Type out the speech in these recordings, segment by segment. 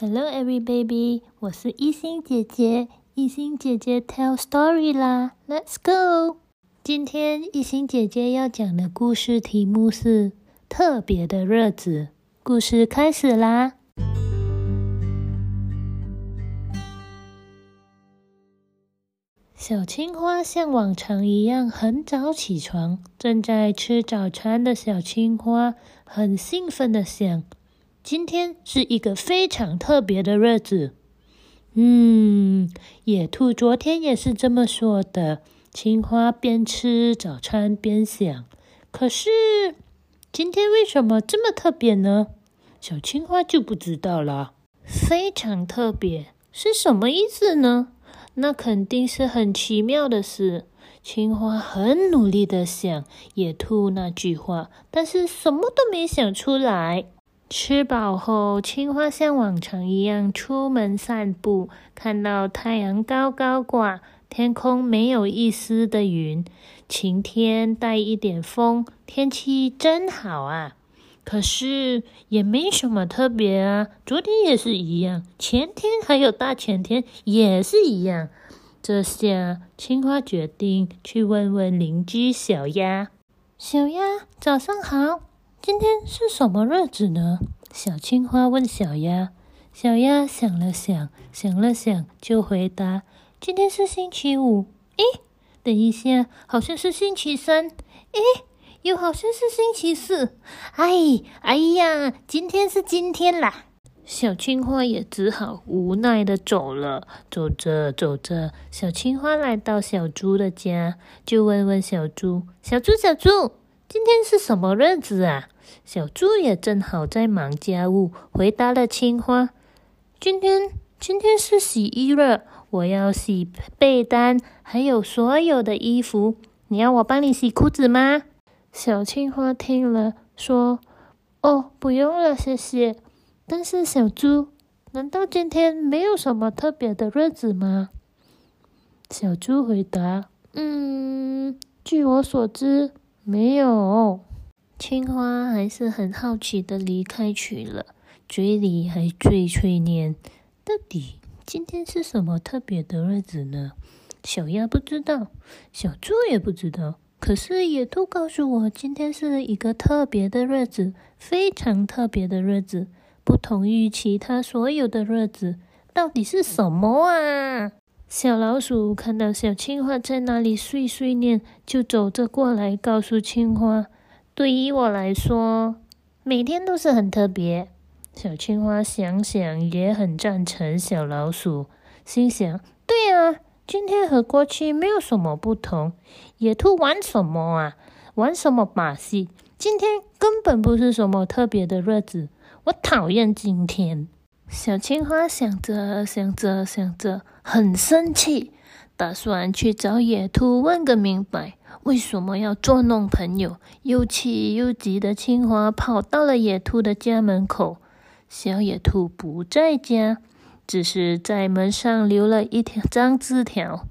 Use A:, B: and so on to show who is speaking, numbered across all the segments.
A: Hello, every baby，我是一心姐姐。一心姐姐 tell story 啦，Let's go。今天一心姐姐要讲的故事题目是特别的日子。故事开始啦。小青花像往常一样很早起床，正在吃早餐的小青花很兴奋的想：今天是一个非常特别的日子。嗯，野兔昨天也是这么说的。青花边吃早餐边想：可是今天为什么这么特别呢？小青花就不知道了。非常特别是什么意思呢？那肯定是很奇妙的事。青花很努力的想野兔那句话，但是什么都没想出来。吃饱后，青花像往常一样出门散步，看到太阳高高挂，天空没有一丝的云，晴天带一点风，天气真好啊！可是也没什么特别啊，昨天也是一样，前天还有大前天也是一样。这下青花决定去问问邻居小鸭。小鸭，早上好，今天是什么日子呢？小青花问小鸭。小鸭想了想，想了想，就回答：今天是星期五。诶，等一下，好像是星期三。诶。又好像是星期四，哎，哎呀，今天是今天啦！小青花也只好无奈的走了。走着走着，小青花来到小猪的家，就问问小猪：“小猪，小猪，今天是什么日子啊？”小猪也正好在忙家务，回答了青花：“今天，今天是洗衣日，我要洗被单，还有所有的衣服。你要我帮你洗裤子吗？”小青花听了，说：“哦，不用了，谢谢。”但是小猪，难道今天没有什么特别的日子吗？小猪回答：“嗯，据我所知，没有。”青花还是很好奇的离开去了，嘴里还碎碎念：“到底今天是什么特别的日子呢？”小鸭不知道，小猪也不知道。可是野兔告诉我，今天是一个特别的日子，非常特别的日子，不同于其他所有的日子。到底是什么啊？小老鼠看到小青蛙在那里碎碎念，就走着过来，告诉青蛙：“对于我来说，每天都是很特别。”小青蛙想想，也很赞成小老鼠，心想：“对啊。”今天和过去没有什么不同。野兔玩什么啊？玩什么把戏？今天根本不是什么特别的日子。我讨厌今天。小青花想着想着想着，很生气，打算去找野兔问个明白，为什么要捉弄朋友？又气又急的青花跑到了野兔的家门口。小野兔不在家。只是在门上留了一条张字条，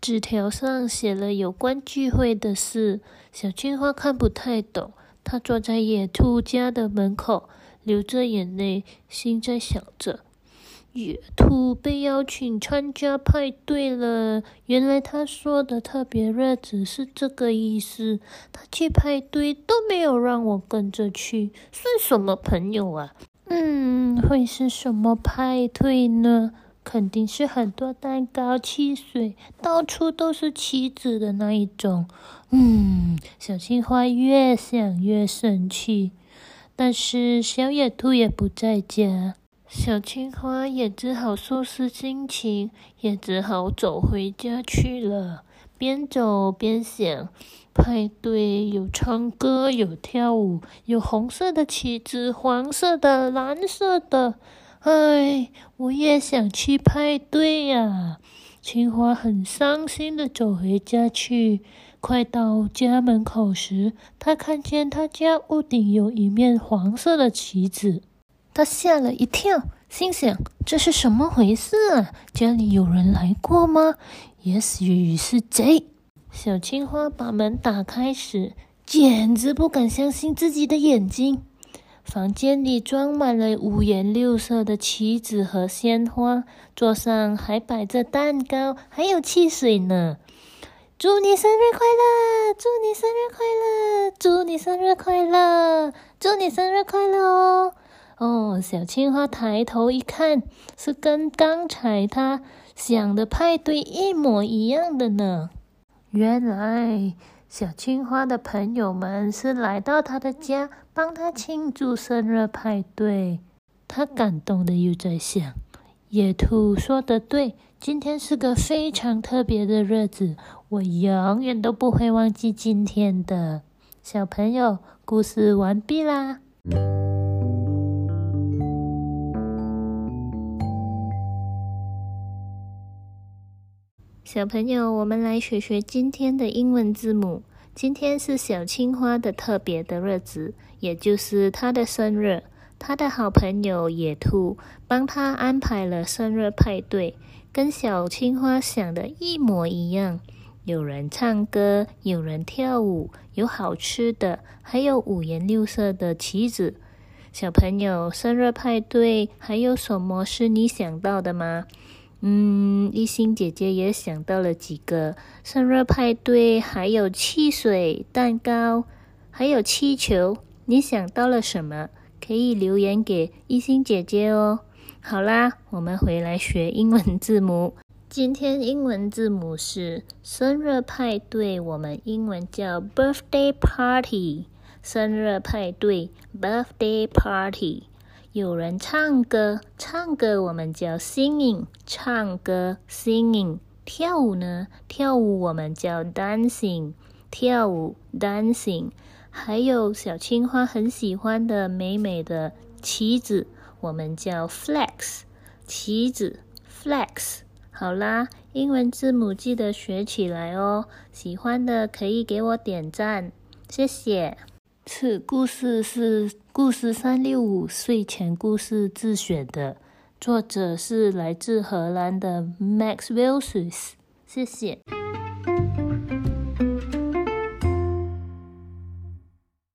A: 纸条上写了有关聚会的事。小青花看不太懂，她坐在野兔家的门口，流着眼泪，心在想着：野兔被邀请参加派对了。原来他说的特别日子是这个意思。他去派对都没有让我跟着去，算什么朋友啊？嗯，会是什么派对呢？肯定是很多蛋糕、汽水，到处都是棋子的那一种。嗯，小青花越想越生气，但是小野兔也不在家，小青花也只好收拾心情，也只好走回家去了。边走边想，派对有唱歌，有跳舞，有红色的旗子，黄色的，蓝色的。唉，我也想去派对呀！青花很伤心的走回家去。快到家门口时，他看见他家屋顶有一面黄色的旗子，他吓了一跳，心想：这是什么回事啊？家里有人来过吗？也许是贼。小青花把门打开时，简直不敢相信自己的眼睛。房间里装满了五颜六色的棋子和鲜花，桌上还摆着蛋糕，还有汽水呢。祝你生日快乐！祝你生日快乐！祝你生日快乐！祝你生日快乐哦！哦，小青蛙抬头一看，是跟刚才他想的派对一模一样的呢。原来，小青蛙的朋友们是来到他的家，帮他庆祝生日派对。他感动的又在想：野兔说的对，今天是个非常特别的日子，我永远都不会忘记今天的。小朋友，故事完毕啦。小朋友，我们来学学今天的英文字母。今天是小青蛙的特别的日子，也就是他的生日。他的好朋友野兔帮他安排了生日派对，跟小青蛙想的一模一样。有人唱歌，有人跳舞，有好吃的，还有五颜六色的旗子。小朋友，生日派对还有什么是你想到的吗？嗯，一心姐姐也想到了几个生日派对，还有汽水、蛋糕，还有气球。你想到了什么？可以留言给一心姐姐哦。好啦，我们回来学英文字母。今天英文字母是生日派对，我们英文叫 birthday party。生日派对，birthday party。有人唱歌，唱歌我们叫 singing，唱歌 singing。跳舞呢，跳舞我们叫 dancing，跳舞 dancing。还有小青蛙很喜欢的美美的旗子，我们叫 flex，棋子 flex。好啦，英文字母记得学起来哦。喜欢的可以给我点赞，谢谢。此故事是故事三六五睡前故事自选的，作者是来自荷兰的 Max Wilsus，。谢谢。